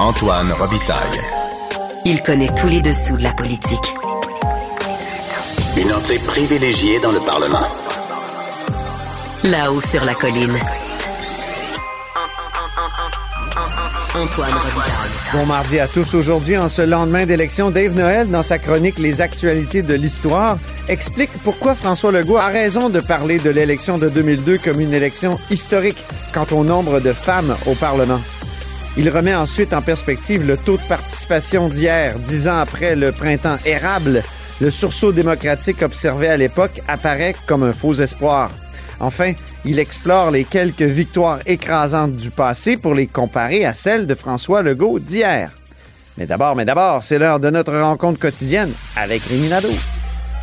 Antoine Robitaille. Il connaît tous les dessous de la politique. Une entrée privilégiée dans le Parlement. Là-haut sur la colline. Antoine Robitaille. Bon mardi à tous. Aujourd'hui, en ce lendemain d'élection, Dave Noël, dans sa chronique Les actualités de l'histoire, explique pourquoi François Legault a raison de parler de l'élection de 2002 comme une élection historique quant au nombre de femmes au Parlement. Il remet ensuite en perspective le taux de participation d'hier, dix ans après le printemps érable. Le sursaut démocratique observé à l'époque apparaît comme un faux espoir. Enfin, il explore les quelques victoires écrasantes du passé pour les comparer à celles de François Legault d'hier. Mais d'abord, mais d'abord, c'est l'heure de notre rencontre quotidienne avec Rémi Nadeau.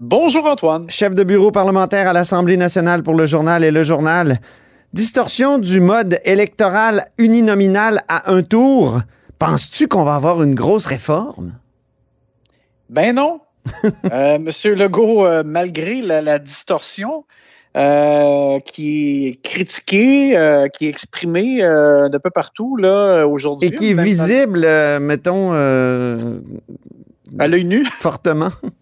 Bonjour Antoine. chef de bureau parlementaire à l'Assemblée nationale pour le journal et le journal. Distorsion du mode électoral uninominal à un tour. Penses-tu qu'on va avoir une grosse réforme? Ben non. Euh, Monsieur Legault, euh, malgré la, la distorsion euh, qui est critiquée, qui est exprimée de peu partout là aujourd'hui, Et qui est visible, mettons, à l'œil nu. fortement.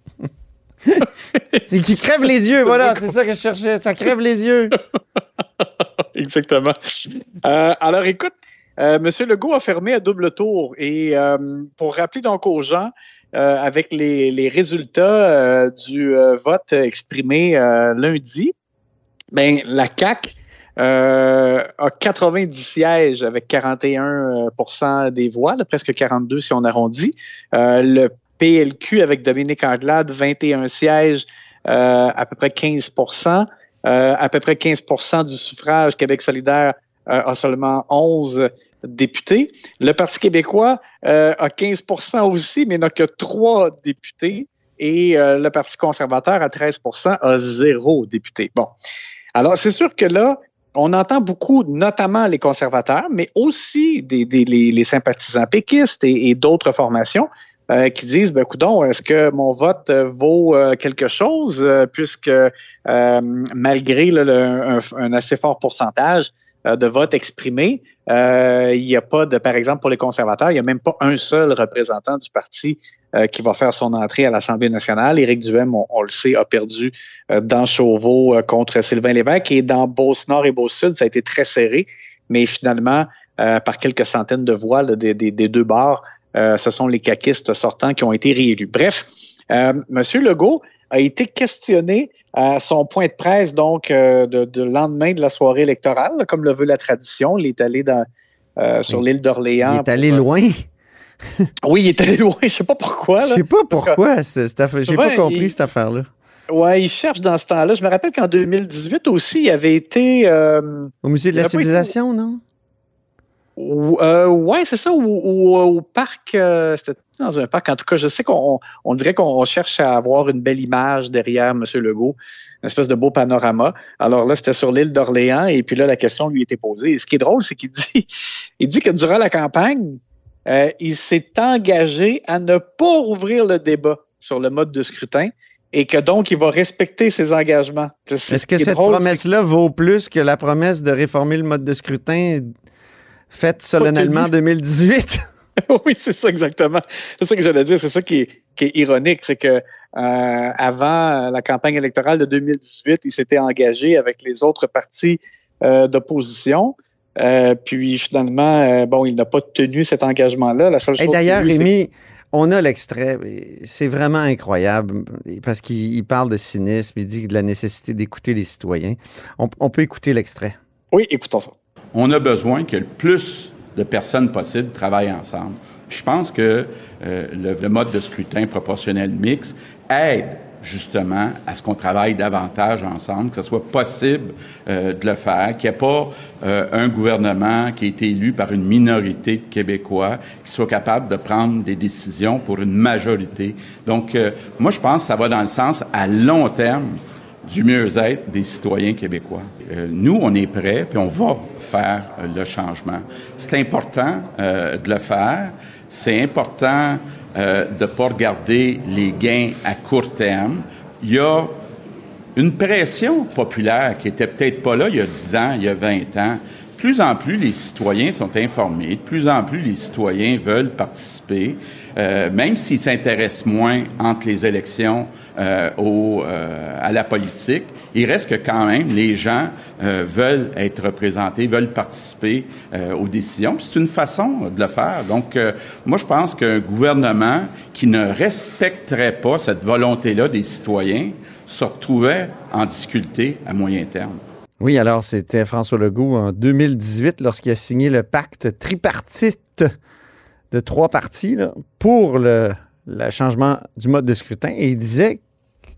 c'est qui crève les yeux, voilà, c'est ça que je cherchais. Ça crève les yeux. Exactement. Euh, alors, écoute, euh, M. Legault a fermé à double tour. Et euh, pour rappeler donc aux gens, euh, avec les, résultats du vote exprimé lundi, ben, la euh, a 90 sièges avec 41% des voix, presque 42 si on arrondit. Le PLQ avec Dominique Anglade, 21 sièges, euh, à peu près 15% euh, à peu près 15% du suffrage. Québec solidaire euh, a seulement 11 députés. Le Parti québécois euh, a 15% aussi, mais n'a que trois députés. Et euh, le Parti conservateur, à 13% a zéro député. Bon. Alors, c'est sûr que là, on entend beaucoup, notamment les conservateurs, mais aussi des, les, sympathisants péquistes et d'autres formations euh, qui disent, ben, coudon, est-ce que mon vote euh, vaut euh, quelque chose, euh, puisque euh, malgré là, un, un assez fort pourcentage de votes exprimés, il n'y a pas de, par exemple, pour les conservateurs, il n'y a même pas un seul représentant du parti qui va faire son entrée à l'Assemblée nationale. Éric Duhem, on, le sait, a perdu dans Chauveau contre Sylvain Lévesque et dans Beauce-Nord et Beauce-Sud, ça a été très serré, mais finalement, par quelques centaines de voix là, des, des- des deux bords, euh, ce sont les caquistes sortants qui ont été réélus. Bref, euh, Monsieur Legault a été questionné à son point de presse donc euh, de, de lendemain de la soirée électorale, comme le veut la tradition. Il est allé dans, sur Oui. l'île d'Orléans. Il est allé pour, loin. Oui, il est allé loin. Je sais pas pourquoi. Je Là. sais pas pourquoi. J'ai pas compris il- cette affaire-là. Ouais, il cherche dans ce temps-là. Je me rappelle qu'en 2018 aussi, il avait été. Euh, Au musée de la été- civilisation, non? Ou- euh, ouais, c'est ça, ou, ou- au parc, euh, c'était dans un parc. En tout cas, je sais qu'on on dirait qu'on cherche à avoir une belle image derrière M. Legault, une espèce de beau panorama. Alors là, c'était sur l'île d'Orléans, et puis là, la question lui était posée. Et ce qui est drôle, c'est qu'il dit, il dit que durant la campagne, euh, il s'est engagé à ne pas rouvrir le débat sur le mode de scrutin et que donc il va respecter ses engagements. Est-ce que est cette promesse-là vaut plus que la promesse de réformer le mode de scrutin faite solennellement en tenue. 2018? oui, c'est ça exactement. C'est ça que j'allais dire. C'est ça qui est, qui est ironique, c'est que euh, avant la campagne électorale de 2018, il s'était engagé avec les autres partis euh, d'opposition. Euh, puis finalement, bon, il n'a pas tenu cet engagement-là. La seule Et chose d'ailleurs, Rémi, on a l'extrait. C'est vraiment incroyable parce qu'il il parle de cynisme, il dit de la nécessité d'écouter les citoyens. On, on peut écouter l'extrait. Oui, écoutons ça. On a besoin que le plus de personnes possible travaillent ensemble. Je pense que euh, le, mode de scrutin proportionnel mixte aide justement à ce qu'on travaille davantage ensemble, que ce soit possible euh, de le faire, qu'il n'y ait pas euh, un gouvernement qui a été élu par une minorité de Québécois qui soit capable de prendre des décisions pour une majorité. Donc, moi, je pense que ça va dans le sens à long terme du mieux-être des citoyens québécois. nous, on est prêts, puis on va faire le changement. C'est important de le faire. C'est important euh, de ne pas regarder les gains à court terme. Il y a une pression populaire qui était peut-être pas là il y a 10 ans, il y a 20 ans. De plus en plus, les citoyens sont informés. De plus en plus, les citoyens veulent participer, euh, même s'ils s'intéressent moins entre les élections euh, au, euh, à la politique. Il reste que quand même, les gens euh, veulent être représentés, veulent participer aux décisions. C'est une façon de le faire. Donc, moi, je pense qu'un gouvernement qui ne respecterait pas cette volonté-là des citoyens se retrouvait en difficulté à moyen terme. Oui, alors c'était François Legault en 2018 lorsqu'il a signé le pacte tripartite de trois partis là, pour le, le changement du mode de scrutin et il disait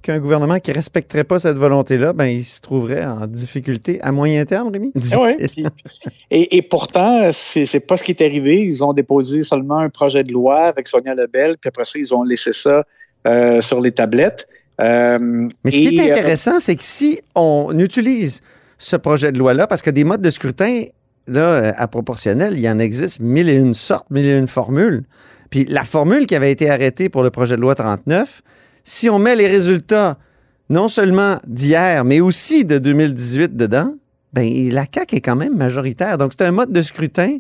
qu'un gouvernement qui ne respecterait pas cette volonté-là, ben, il se trouverait en difficulté à moyen terme, Rémi? et, et, pourtant, c'est n'est pas ce qui est arrivé. Ils ont déposé seulement un projet de loi avec Sonia Lebel, puis après ça, ils ont laissé ça euh, sur les tablettes. Euh, Mais ce qui est euh, intéressant, c'est que si on utilise ce projet de loi-là, parce que des modes de scrutin, là, à proportionnel, il y en existe mille et une sortes, mille et une formules. Puis la formule qui avait été arrêtée pour le projet de loi 39, si on met les résultats non seulement d'hier, mais aussi de 2018 dedans, ben la CAQ est quand même majoritaire. Donc c'est un mode de scrutin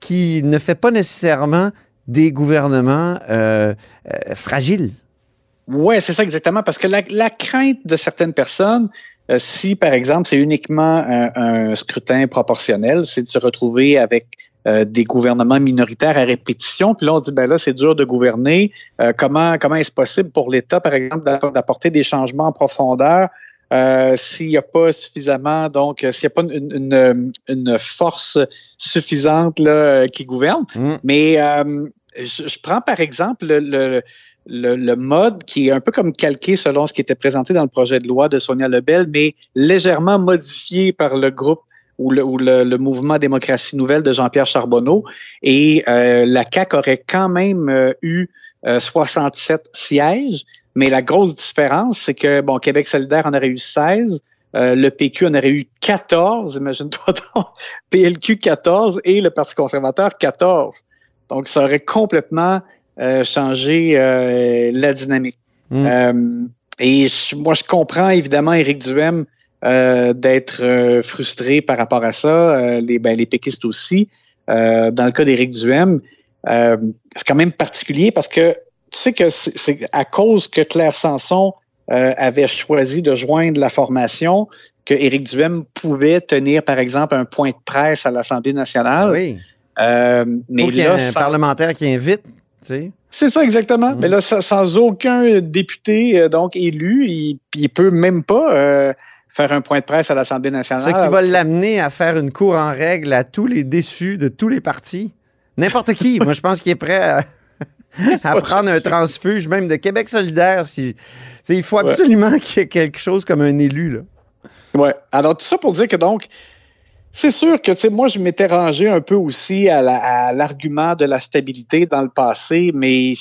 qui ne fait pas nécessairement des gouvernements euh, euh, fragiles. Oui, c'est ça exactement, parce que la, crainte de certaines personnes, euh, si par exemple c'est uniquement un, scrutin proportionnel, c'est de se retrouver avec euh, des gouvernements minoritaires à répétition. Puis là, on dit, ben là, c'est dur de gouverner. Euh, comment comment est-ce possible pour l'État, par exemple, d'apporter des changements en profondeur euh, s'il n'y a pas suffisamment, donc s'il n'y a pas une, une, force suffisante là, qui gouverne? Mm. Mais je, prends par exemple le, le le, le, mode qui est un peu comme calqué selon ce qui était présenté dans le projet de loi de Sonia Lebel, mais légèrement modifié par le groupe ou le, mouvement démocratie nouvelle de Jean-Pierre Charbonneau. Et euh, la CAQ aurait quand même euh, eu 67 euh, sièges, mais la grosse différence, c'est que bon, Québec solidaire en aurait eu 16, le PQ en aurait eu 14, imagine-toi donc, PLQ 14 et le Parti conservateur 14. Donc, ça aurait complètement changé la dynamique. Mmh. et moi, je comprends évidemment Éric Duhem euh, d'être euh, frustré par rapport à ça, euh, les, ben, les péquistes aussi. dans le cas d'Éric Duhem, c'est quand même particulier parce que tu sais que c'est à cause que Claire Sanson avait choisi de joindre la formation que Éric Duhem pouvait tenir, par exemple, un point de presse à l'Assemblée nationale. Oui. mais là, un parlementaire qui invite, tu sais. C'est ça exactement. Mm. Mais là, sans, aucun député donc élu, il, il peut même pas faire un point de presse à l'Assemblée nationale. Ce qui va l'amener à faire une cour en règle à tous les déçus de tous les partis. N'importe qui. Moi, je pense qu'il est prêt à, prendre un transfuge, même de Québec solidaire. Si, il faut absolument qu'il y ait quelque chose comme un élu. Là. Oui. Alors, tout ça pour dire que donc, c'est sûr que, tu sais, moi, je m'étais rangé un peu aussi à l'argument de la stabilité dans le passé, mais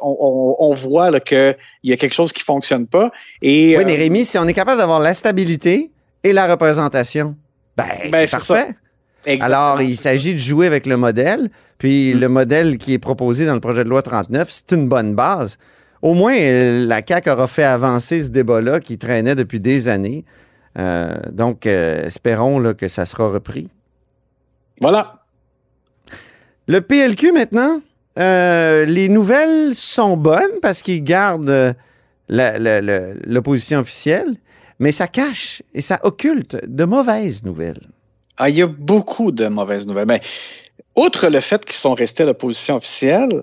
on, voit qu'il y a quelque chose qui fonctionne pas. Et, oui, mais euh, Rémi, si on est capable d'avoir la stabilité et la représentation, ben, ben c'est parfait. Alors, il s'agit de jouer avec le modèle, puis mm. le modèle qui est proposé dans le projet de loi 39, c'est une bonne base. Au moins, la CAQ aura fait avancer ce débat-là qui traînait depuis des années. Euh, donc, euh, espérons que ça sera repris. Voilà. Le PLQ maintenant, euh, les nouvelles sont bonnes parce qu'ils gardent l'opposition officielle, mais ça cache et ça occulte de mauvaises nouvelles. Ah, il y a beaucoup de mauvaises nouvelles. Mais, outre le fait qu'ils sont restés à l'opposition officielle,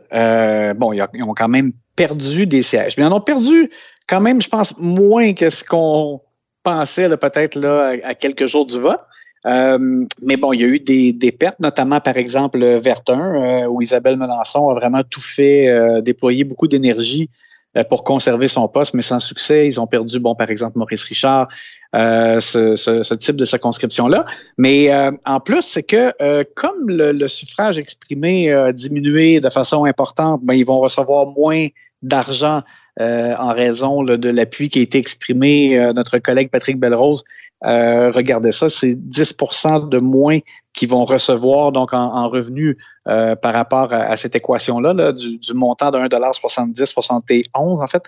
bon, ils ont quand même perdu des sièges. Mais ils en ont perdu quand même, je pense, moins que ce qu'on pensait peut-être à, quelques jours du vote. Euh, mais bon, il y a eu des, pertes, notamment par exemple Vertin, euh, où Isabelle Melançon a vraiment tout fait, euh, déployé beaucoup d'énergie euh, pour conserver son poste, mais sans succès. Ils ont perdu, bon, par exemple, Maurice Richard, euh, ce, type de circonscription-là. Mais euh, en plus, c'est que euh, comme le, le, suffrage exprimé a diminué de façon importante, ben, ils vont recevoir moins d'argent euh, en raison de l'appui qui a été exprimé. Euh, notre collègue Patrick Belrose euh, regardez ça, c'est 10% de moins qui vont recevoir donc en, en revenus par rapport à, cette équation-là, là, du, du, montant de 1,70 71 en fait,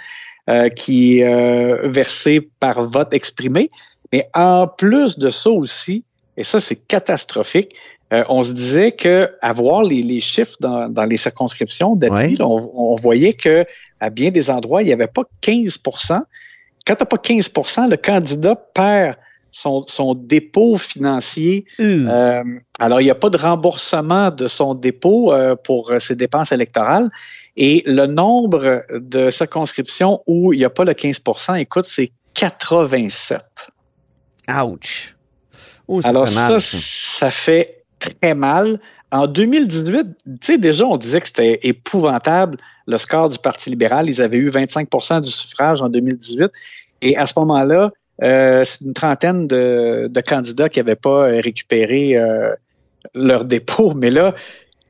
qui est versé par vote exprimé. Mais en plus de ça aussi, et ça c'est catastrophique, euh, on se disait que avoir les, les chiffres dans, dans, les circonscriptions d'appui, ouais. on, on, voyait que à bien des endroits, il n'y avait pas 15% Quand tu n'as pas 15% le candidat perd son, son dépôt financier. Mmh. Euh, alors, il n'y a pas de remboursement de son dépôt euh, pour ses dépenses électorales. Et le nombre de circonscriptions où il n'y a pas le 15% écoute, c'est 87. Ouch! Oh, Alors ça, mal, ça, ça fait très mal. En 2018, tu sais, déjà, on disait que c'était épouvantable le score du Parti libéral. Ils avaient eu 25% du suffrage en 2018. Et à ce moment-là, euh, c'est une trentaine de, de candidats qui n'avaient pas récupéré euh, leur dépôt. Mais là,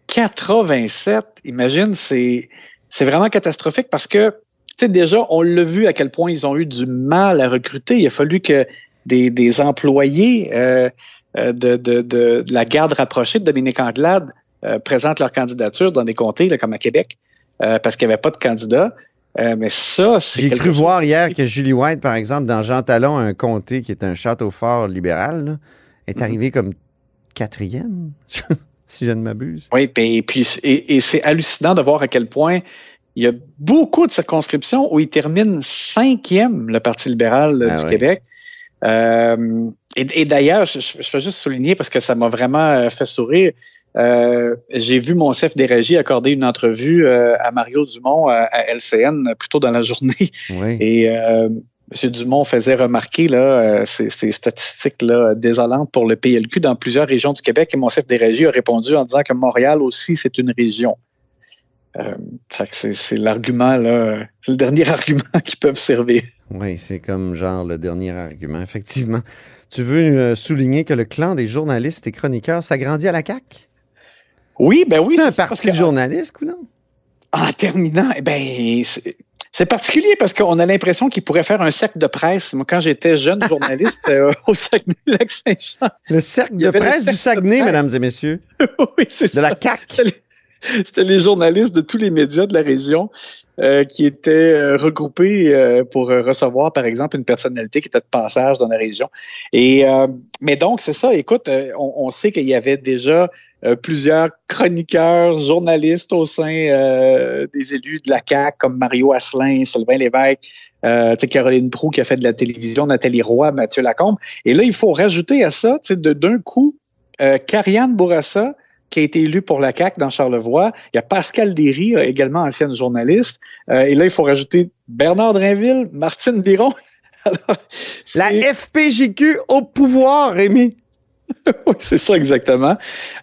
87, imagine, c'est, c'est vraiment catastrophique parce que, tu sais, déjà, on l'a vu à quel point ils ont eu du mal à recruter. Il a fallu que des, des employés euh, de, de, de, la garde rapprochée de Dominique Anglade euh, présentent leur candidature dans des comtés là, comme à Québec euh, parce qu'il n'y avait pas de candidat. Euh, mais ça, c'est. J'ai cru voir hier que Julie White, par exemple, dans Jean Talon, un comté qui est un château fort libéral, là, est mm -hmm. arrivé comme quatrième, si je ne m'abuse. Oui, et, puis et, et c'est hallucinant de voir à quel point il y a beaucoup de circonscriptions où il termine cinquième, le Parti libéral ah, du oui. Québec. Euh, et, et d'ailleurs, je, je, veux juste souligner parce que ça m'a vraiment euh, fait sourire. Euh, j'ai vu mon chef des régies accorder une entrevue euh, à Mario Dumont à, à, LCN plus tôt dans la journée. Oui. Et euh, M. Dumont faisait remarquer là, ces, ces statistiques là, désolantes pour le PLQ dans plusieurs régions du Québec. Et mon chef des régies a répondu en disant que Montréal aussi, c'est une région. Euh, c'est l'argument, là, le dernier argument qu'ils peuvent servir. Oui, c'est comme genre le dernier argument, effectivement. Tu veux euh, souligner que le clan des journalistes et chroniqueurs s'agrandit à la CAQ? Oui, ben oui. C'est un parti de journalistes ou non? En terminant, eh ben, c'est particulier parce qu'on a l'impression qu'il pourrait faire un cercle de presse. Moi, quand j'étais jeune journaliste euh, au Saguenay-Lac-Saint-Jean. Le cercle de presse du Saguenay, mesdames et messieurs. oui, c'est De la CAQ. C'était les journalistes de tous les médias de la région euh, qui étaient euh, regroupés euh, pour recevoir, par exemple, une personnalité qui était de passage dans la région. Et mais donc c'est ça. Écoute, on, on, sait qu'il y avait déjà plusieurs chroniqueurs, journalistes au sein des élus de la CAC, comme Mario Asselin, Sylvain Lévesque, Caroline Proux qui a fait de la télévision, Nathalie Roy, Mathieu Lacombe. Et là, il faut rajouter à ça, d'un coup, Carianne Bourassa qui a été élu pour la CAQ dans Charlevoix. Il y a Pascal Derry, également ancienne journaliste. Euh, et là, il faut rajouter Bernard Drinville, Martine Biron. Alors, la FPJQ au pouvoir, Rémi. oui, c'est ça exactement.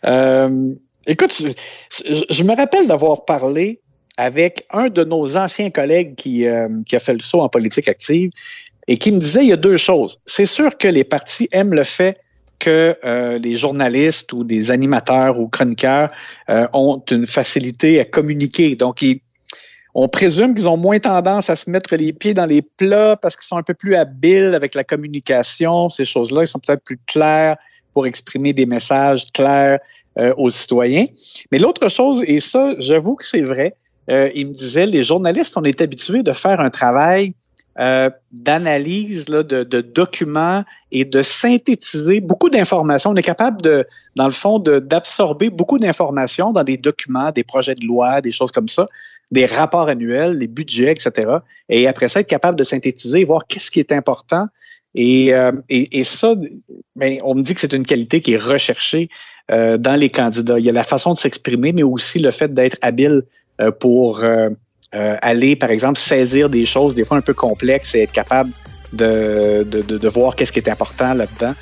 Euh, écoute, je, je, me rappelle d'avoir parlé avec un de nos anciens collègues qui, euh, qui a fait le saut en politique active et qui me disait il y a deux choses. C'est sûr que les partis aiment le fait que euh, les journalistes ou des animateurs ou chroniqueurs euh, ont une facilité à communiquer. Donc, ils, on présume qu'ils ont moins tendance à se mettre les pieds dans les plats parce qu'ils sont un peu plus habiles avec la communication, ces choses-là. Ils sont peut-être plus clairs pour exprimer des messages clairs euh, aux citoyens. Mais l'autre chose, et ça, j'avoue que c'est vrai, euh, il me disait, les journalistes, on est habitués de faire un travail euh, d'analyse de, de, documents et de synthétiser beaucoup d'informations. On est capable de, dans le fond, d'absorber beaucoup d'informations dans des documents, des projets de loi, des choses comme ça, des rapports annuels, les budgets, etc. Et après ça, être capable de synthétiser et voir qu'est-ce qui est important. Et, euh, et, et ça, ben, on me dit que c'est une qualité qui est recherchée euh, dans les candidats. Il y a la façon de s'exprimer, mais aussi le fait d'être habile euh, pour euh, euh, aller, par exemple, saisir des choses des fois un peu complexes et être capable de, de, de, de voir qu'est-ce qui est important là-dedans.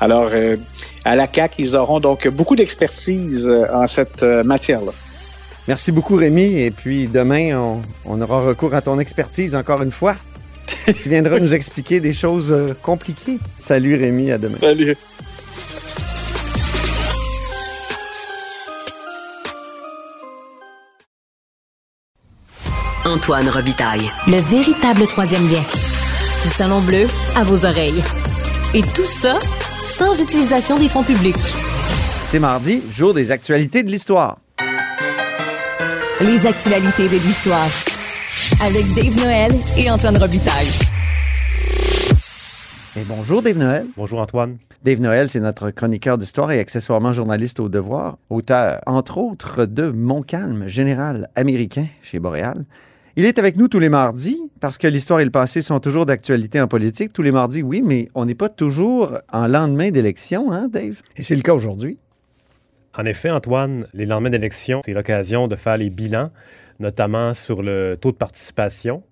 Alors, euh, à la CAC, ils auront donc beaucoup d'expertise euh, en cette matière-là. Merci beaucoup, Rémi. Et puis demain, on, on aura recours à ton expertise encore une fois. Tu viendras nous expliquer des choses compliquées. Salut, Rémi. À demain. Salut. Antoine Robitaille. Le véritable troisième lien. Du Salon Bleu à vos oreilles. Et tout ça sans utilisation des fonds publics. C'est mardi, jour des actualités de l'histoire. Les actualités de l'histoire. Avec Dave Noël et Antoine Robitaille. Et bonjour, Dave Noël. Bonjour Antoine. Dave Noël, c'est notre chroniqueur d'histoire et accessoirement journaliste au devoir, auteur, entre autres, de Montcalm, général américain chez Boréal. Il est avec nous tous les mardis parce que l'histoire et le passé sont toujours d'actualité en politique. Tous les mardis, oui, mais on n'est pas toujours en lendemain d'élection, hein, Dave? Et c'est le cas aujourd'hui. En effet, Antoine, les lendemains d'élection, c'est l'occasion de faire les bilans, notamment sur le taux de participation.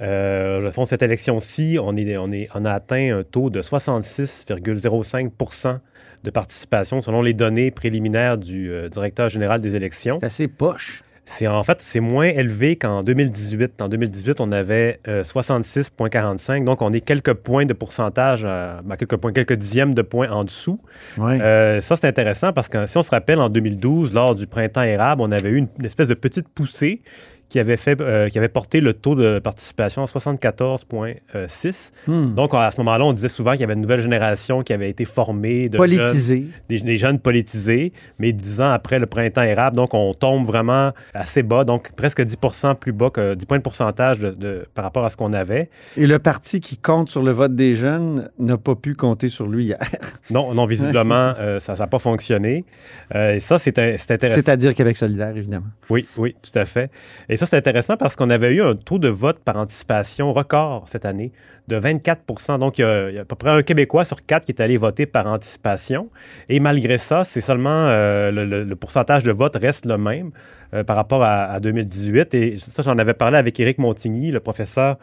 Euh, au fond, cette élection-ci, on, est, on, est, on a atteint un taux de 66,05% de participation selon les données préliminaires du euh, directeur général des élections. C'est assez poche. C'est en fait c'est moins élevé qu'en 2018. En 2018, on avait euh, 66,45. Donc, on est quelques points de pourcentage, euh, ben, quelques points, quelques dixièmes de points en dessous. Euh, ça, c'est intéressant parce que si on se rappelle, en 2012, lors du printemps érable, on avait eu une, une espèce de petite poussée qui avait, fait, euh, qui avait porté le taux de participation à 74,6. Hmm. Donc, à ce moment-là, on disait souvent qu'il y avait une nouvelle génération qui avait été formée de Politisé. jeunes- des, des jeunes politisés, mais dix ans après le printemps érable, donc on tombe vraiment assez bas, donc presque 10% plus bas que 10 points de pourcentage de- de- par rapport à ce qu'on avait. Et le parti qui compte sur le vote des jeunes n'a pas pu compter sur lui hier. Non, non visiblement, euh, ça n'a pas fonctionné. Euh, et ça, c'est intéressant. C'est-à-dire Québec solidaire, évidemment. Oui, oui, tout à fait. Et ça, c'est intéressant parce qu'on avait eu un taux de vote par anticipation record cette année de 24% Donc, il y, a, à peu près un Québécois sur quatre qui est allé voter par anticipation. Et malgré ça, c'est seulement euh, le, pourcentage de vote reste le même euh, par rapport à, à 2018. Et ça, j'en avais parlé avec Éric Montigny, le professeur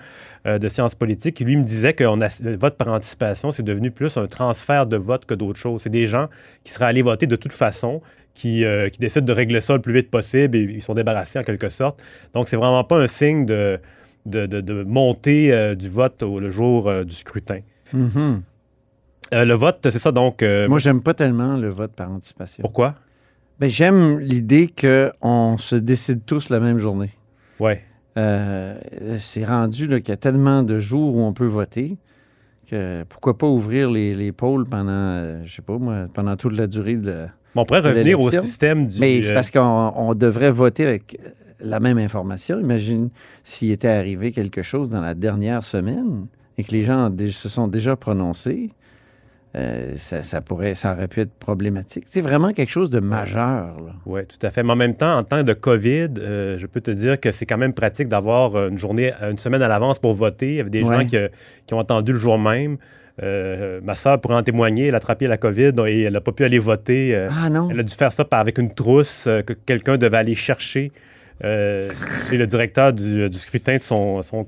euh, de sciences politiques, qui lui me disait que a- le vote par anticipation, c'est devenu plus un transfert de vote que d'autres choses. C'est des gens qui seraient allés voter de toute façon, qui, euh, qui décident de régler ça le plus vite possible et ils sont débarrassés en quelque sorte. Donc, c'est vraiment pas un signe de, de, de- de montée euh, du vote au, le jour euh, du scrutin. Mhm. Euh, le vote, c'est ça donc. Moi, j'aime pas tellement le vote par anticipation. pourquoi? Ben, j'aime l'idée qu'on se décide tous la même journée. Ouais. C'est rendu qu'il y a tellement de jours où on peut voter que pourquoi pas ouvrir les, les polls pendant, je sais pas moi, pendant toute la durée de la... On pourrait revenir au système du. Mais c'est euh, parce qu'on on devrait voter avec la même information. Imagine s'il était arrivé quelque chose dans la dernière semaine et que les gens se sont déjà prononcés. euh, ça, ça pourrait, ça aurait pu être problématique. C'est vraiment quelque chose de majeur. Oui, tout à fait. Mais en même temps, en temps de COVID, euh, je peux te dire que c'est quand même pratique d'avoir une journée, une semaine à l'avance pour voter. Il y avait des Ouais. gens qui, qui ont attendu le jour même. Euh, ma soeur pourrait en témoigner, elle a attrapé la COVID et elle n'a pas pu aller voter. euh, Ah non? Elle a dû faire ça par, avec une trousse euh, que quelqu'un devait aller chercher. Et le directeur du, du scrutin de, son, son-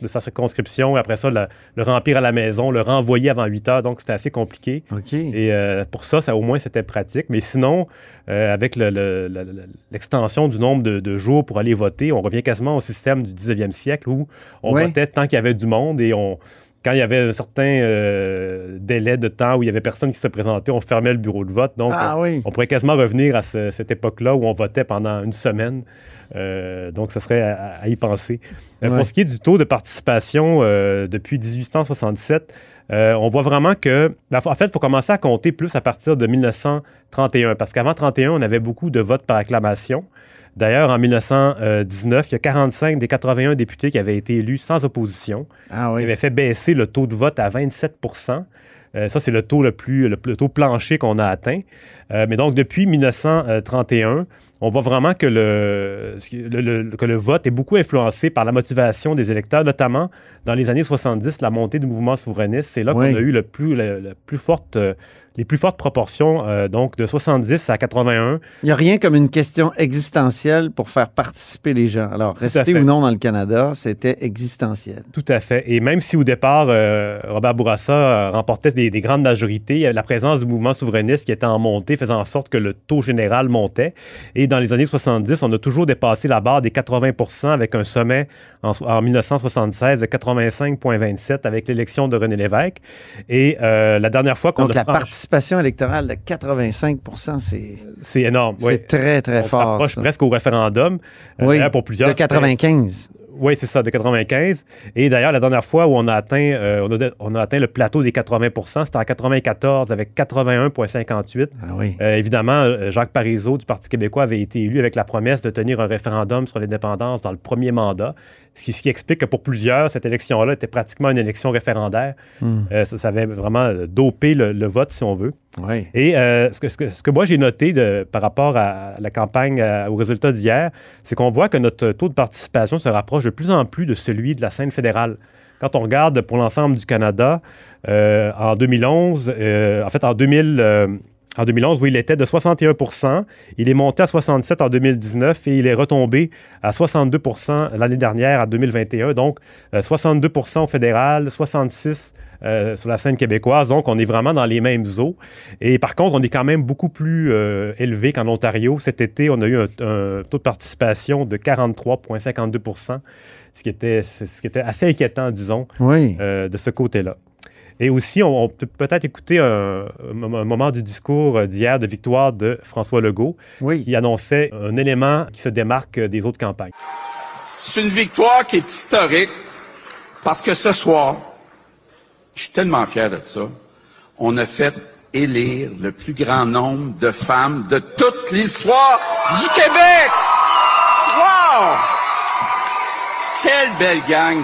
de sa circonscription, et après ça, le, le remplir à la maison, le renvoyer avant 8 heures. Donc, c'était assez compliqué. Et pour ça, ça au moins, c'était pratique. Mais sinon, avec le- le- le- le- l'extension du nombre de, de jours pour aller voter, on revient quasiment au système du 19e siècle où on Ouais. votait tant qu'il y avait du monde et on, quand il y avait un certain euh, délai de temps où il y avait personne qui se présentait, on fermait le bureau de vote. Donc, ah on, oui. on pourrait quasiment revenir à ce- cette époque-là où on votait pendant une semaine. Euh, donc, ce serait à, à y penser. Euh. Pour ce qui est du taux de participation depuis 1867, euh, on voit vraiment que, ben, en fait, il faut commencer à compter plus à partir de 1931, parce qu'avant 31, on avait beaucoup de votes par acclamation. D'ailleurs, en 1919, il y a 45 des 81 députés qui avaient été élus sans opposition Ah oui. avait fait baisser le taux de vote à 27% Euh, Ça, c'est le taux le plus, le, le taux plancher qu'on a atteint. Euh, mais donc, depuis 1931, on voit vraiment que le, que vote est beaucoup influencé par la motivation des électeurs, notamment dans les années 70, la montée du mouvement souverainiste. C'est là Oui. qu'on a eu le plus, le- le plus forte, euh, les plus fortes proportions, euh, donc de 70 à 81. Il n'y a rien comme une question existentielle pour faire participer les gens. Alors, rester ou non dans le Canada, c'était existentiel. Tout à fait. Et même si au départ, euh, Robert Bourassa euh, remportait des, des grandes majorités, la présence du mouvement souverainiste qui était en montée faisant en sorte que le taux général montait. Et dans les années 70, on a toujours dépassé la barre des 80 avec un sommet en, en 1976 de 85,27 avec l'élection de René Lévesque. Et euh, la dernière fois qu'on a franchi- participation électorale de 85 c'est c'est énorme. c'est oui. très, très on fort. rapproche ça. presque au référendum. Euh, Oui, pour plusieurs, de 95. Oui, c'est ça, de 95. Et d'ailleurs, la dernière fois où on a atteint, euh, on, a, on a atteint le plateau des 80% c'était en 94 avec 81,58. Ah oui. Euh, évidemment, Jacques Parizeau du Parti québécois avait été élu avec la promesse de tenir un référendum sur l'indépendance dans le premier mandat, ce qui, ce qui explique que pour plusieurs, cette élection-là était pratiquement une élection référendaire. Hmm. Euh, ça, ça avait vraiment euh, dopé le, le vote, si on veut. Oui. Et euh, ce, que, ce, que, ce que moi j'ai noté de, par rapport à la campagne, à- aux résultats d'hier, c'est qu'on voit que notre taux de participation se rapproche de plus en plus de celui de la scène fédérale. Quand on regarde pour l'ensemble du Canada, euh, en 2011, euh, en fait en 2000, euh, en 2011, oui, il était de 61 Il est monté à 67 en 2019 et il est retombé à 62% l'année dernière, en 2021. Donc, euh, 62 au fédéral, 66 euh, sur la scène québécoise. Donc, on est vraiment dans les mêmes eaux. Et par contre, on est quand même beaucoup plus euh, élevé qu'en Ontario. Cet été, on a eu un, un taux de participation de 43,52 ce qui était, ce qui était assez inquiétant, disons, Oui. euh, de ce côté-là. Et aussi, on, on peut peut-être écouter un, un- moment du discours d'hier de victoire de François Legault, Oui. qui annonçait un élément qui se démarque des autres campagnes. C'est une victoire qui est historique parce que ce soir, je suis tellement fier de ça, on a fait élire le plus grand nombre de femmes de toute l'histoire du Québec. Wow! Quelle belle gang!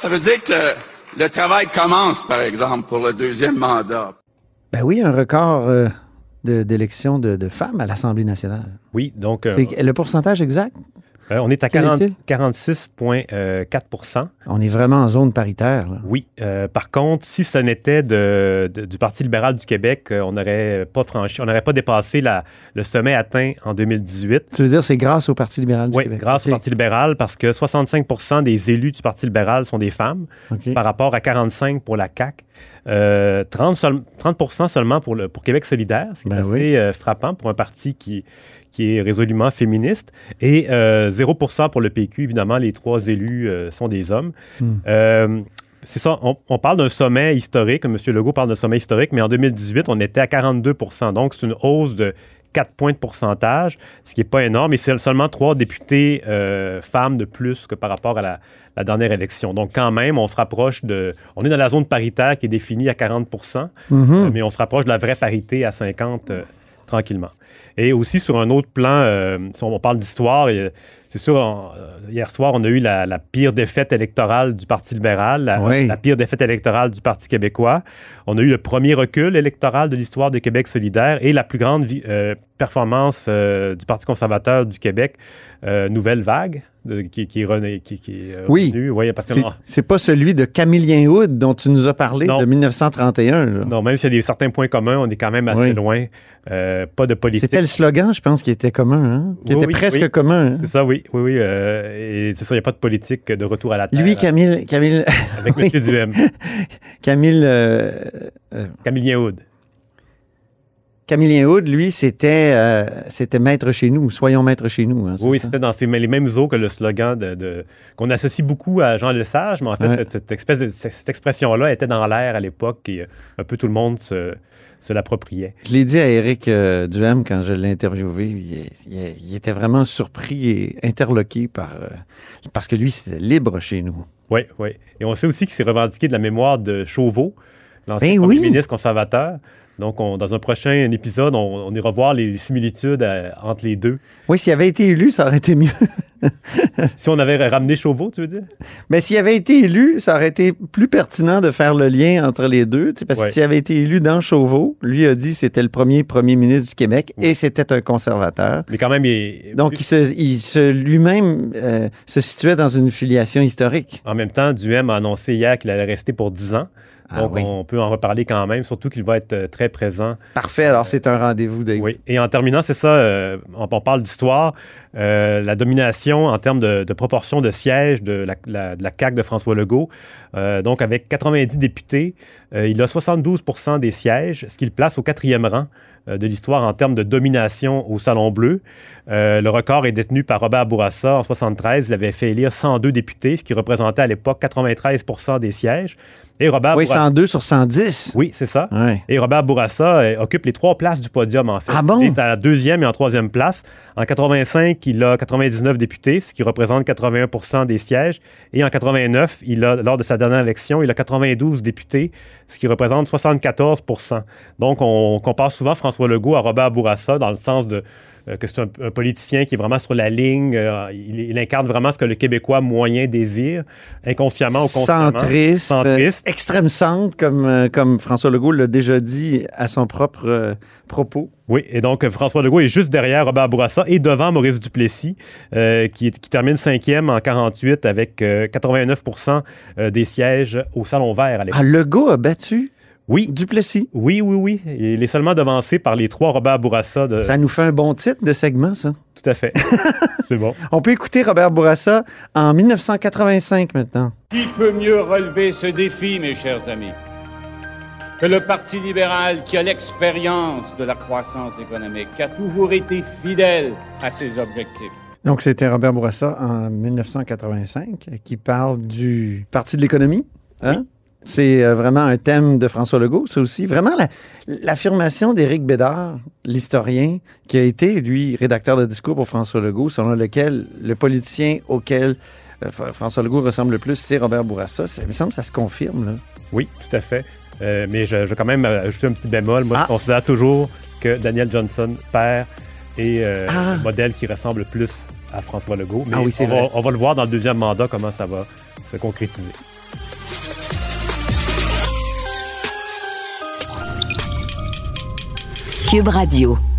Ça veut dire que le, le travail commence, par exemple, pour le deuxième mandat. Ben oui, un record euh, de- d'élection de, de femmes à l'Assemblée nationale. Oui, donc euh, le pourcentage exact? Euh, on est à quel 40 est-il? 46,4 On est vraiment en zone paritaire. là. Oui. Euh, par contre, si ce n'était de, de- du Parti libéral du Québec, euh, on n'aurait pas franchi, on n'aurait pas dépassé la- le sommet atteint en 2018. Tu veux dire, c'est grâce au Parti libéral du Oui, Québec? grâce OK. au Parti libéral, parce que 65% des élus du Parti libéral sont des femmes, par rapport à 45 pour la CAQ. Euh, 30, seul- 30% seulement pour, le, pour Québec solidaire, ce qui est Ben assez oui. euh, frappant pour un parti qui, qui est résolument féministe. Et euh, 0% pour le PQ. Évidemment, les trois élus euh, sont des hommes. Hmm. Euh, c'est ça, on, on parle d'un sommet historique. M. Legault parle d'un sommet historique, mais en 2018, on était à 42% Donc, c'est une hausse de 4 points de pourcentage, ce qui n'est pas énorme. Et c'est seulement trois députés euh, femmes de plus que par rapport à la, la dernière élection. Donc, quand même, on se rapproche de. On est dans la zone paritaire qui est définie à 40 Mhm. euh, mais on se rapproche de la vraie parité à 50 euh, tranquillement. Et aussi, sur un autre plan, euh, si on parle d'histoire, c'est sûr, on- euh, hier soir, on a eu la, la pire défaite électorale du Parti libéral, la, Oui. la pire défaite électorale du Parti québécois. On a eu le premier recul électoral de l'histoire de Québec solidaire et la plus grande euh, performance euh, du Parti conservateur du Québec, euh, Nouvelle Vague, de- qui, qui est qui- qui est, euh, Oui. revenue. Oui, parce que C'est- pas celui de Camillien Hood dont tu nous as parlé Non. de 1931. là. non, même s'il y a des certains points communs, on est quand même assez Oui. loin. Euh, pas de politique. C'était le slogan, je pense, qui était commun, hein? qui Oui, était presque commun. hein? C'est ça, oui, oui, oui. euh, et c'est ça, il n'y a pas de politique de retour à la terre Lui, Camille, Camille, avec. M. Duhem. Camille, euh, Camille Hood, lui, c'était euh, c'était maître chez nous, soyons maîtres chez nous. hein, Oui, c'était dans ces- les mêmes eaux que le slogan de, de- qu'on associe beaucoup à Jean Lesage, mais en fait, Ouais. cette, cette espèce de- cette, cette expression-là était dans l'air à l'époque et euh, un peu tout le monde se, se l'appropriait. Je l'ai dit à Éric euh, Duhem quand je l'ai interviewé. Il, il- il était vraiment surpris et interloqué par euh, parce que lui, c'était libre chez nous. Oui, oui. Et on sait aussi qu'il s'est revendiqué de la mémoire de Chauveau, l'ancien Ben oui. ministre conservateur. Donc, on- dans un prochain épisode, on, on ira voir les similitudes euh, entre les deux. Oui, s'il avait été élu, ça aurait été mieux. Si on avait ramené Chauveau, tu veux dire? Mais s'il avait été élu, ça aurait été plus pertinent de faire le lien entre les deux. tu sais, Parce Ouais. que s'il avait été élu dans Chauveau, lui a dit que c'était le premier premier ministre du Québec et c'était un conservateur. Mais quand même, il, Donc, il se, il se- lui-même euh, se situait dans une filiation historique. En même temps, Duhem a annoncé hier qu'il allait rester pour 10 ans. Ah Donc, oui. on peut en reparler quand même, surtout qu'il va être euh, très présent. Parfait, alors c'est un rendez-vous, Dave. Oui. Et en terminant, c'est ça, euh, on, on parle d'histoire. Euh, la domination en termes de, de proportion de sièges de la, la- de la CAQ de François Legault. Euh, donc, avec 90 députés, euh, il a 72% des sièges, ce qui le place au quatrième rang de l'histoire en termes de domination au Salon Bleu. Le record est détenu par Robert Bourassa en 73. Il avait fait élire 102 députés, ce qui représentait à l'époque 93% des sièges. Et Robert Oui, Bourassa- 102 sur 110. Oui, c'est ça. Et Robert Bourassa occupe les trois places du podium, en fait. Ah bon? Il est à la deuxième et en troisième place. En 85, il a 99 députés, ce qui représente 81% des sièges. Et en 89, il a, lors de sa dernière élection, il a 92 députés, ce qui représente 74% Donc, on compare souvent François Legault à Robert Bourassa dans le sens de que c'est un, un politicien qui est vraiment sur la ligne. euh, il, il incarne vraiment ce que le Québécois moyen désire, inconsciemment ou consciemment. Centriste, Centriste. euh, extrême centre, comme, euh, comme François Legault l'a déjà dit à son propre euh, propos. Oui, et donc euh, François Legault est juste derrière Robert Bourassa et devant Maurice Duplessis, euh, qui, termine cinquième en 48 avec euh, 89% euh, des sièges au Salon Vert à l'époque. Ah, Legault a battu Oui, Duplessis. oui, oui, oui. Il est seulement devancé par les trois Robert Bourassa. De... Ça nous fait un bon titre de segment, ça. Tout à fait. C'est bon. On peut écouter Robert Bourassa en 1985 maintenant. Qui peut mieux relever ce défi, mes chers amis, que le Parti libéral qui a l'expérience de la croissance économique, qui a toujours été fidèle à ses objectifs? Donc, c'était Robert Bourassa en 1985 euh, qui parle du Parti de l'économie. Hein? C'est euh, vraiment un thème de François Legault, ça aussi. Vraiment, la- l'affirmation d'Éric Bédard, l'historien, qui a été, lui, rédacteur de discours pour François Legault, selon lequel le politicien auquel euh, François Legault ressemble le plus, c'est Robert Bourassa. Ça, il me semble que ça se confirme. Là. Oui, tout à fait. Euh, mais je, vais quand même ajouter un petit bémol. Moi, Ah. je considère toujours que Daniel Johnson, père, est euh, Ah. le modèle qui ressemble le plus à François Legault. Mais Ah oui, c'est on, va, vrai. on va le voir dans le deuxième mandat, comment ça va se concrétiser. Cube Radio.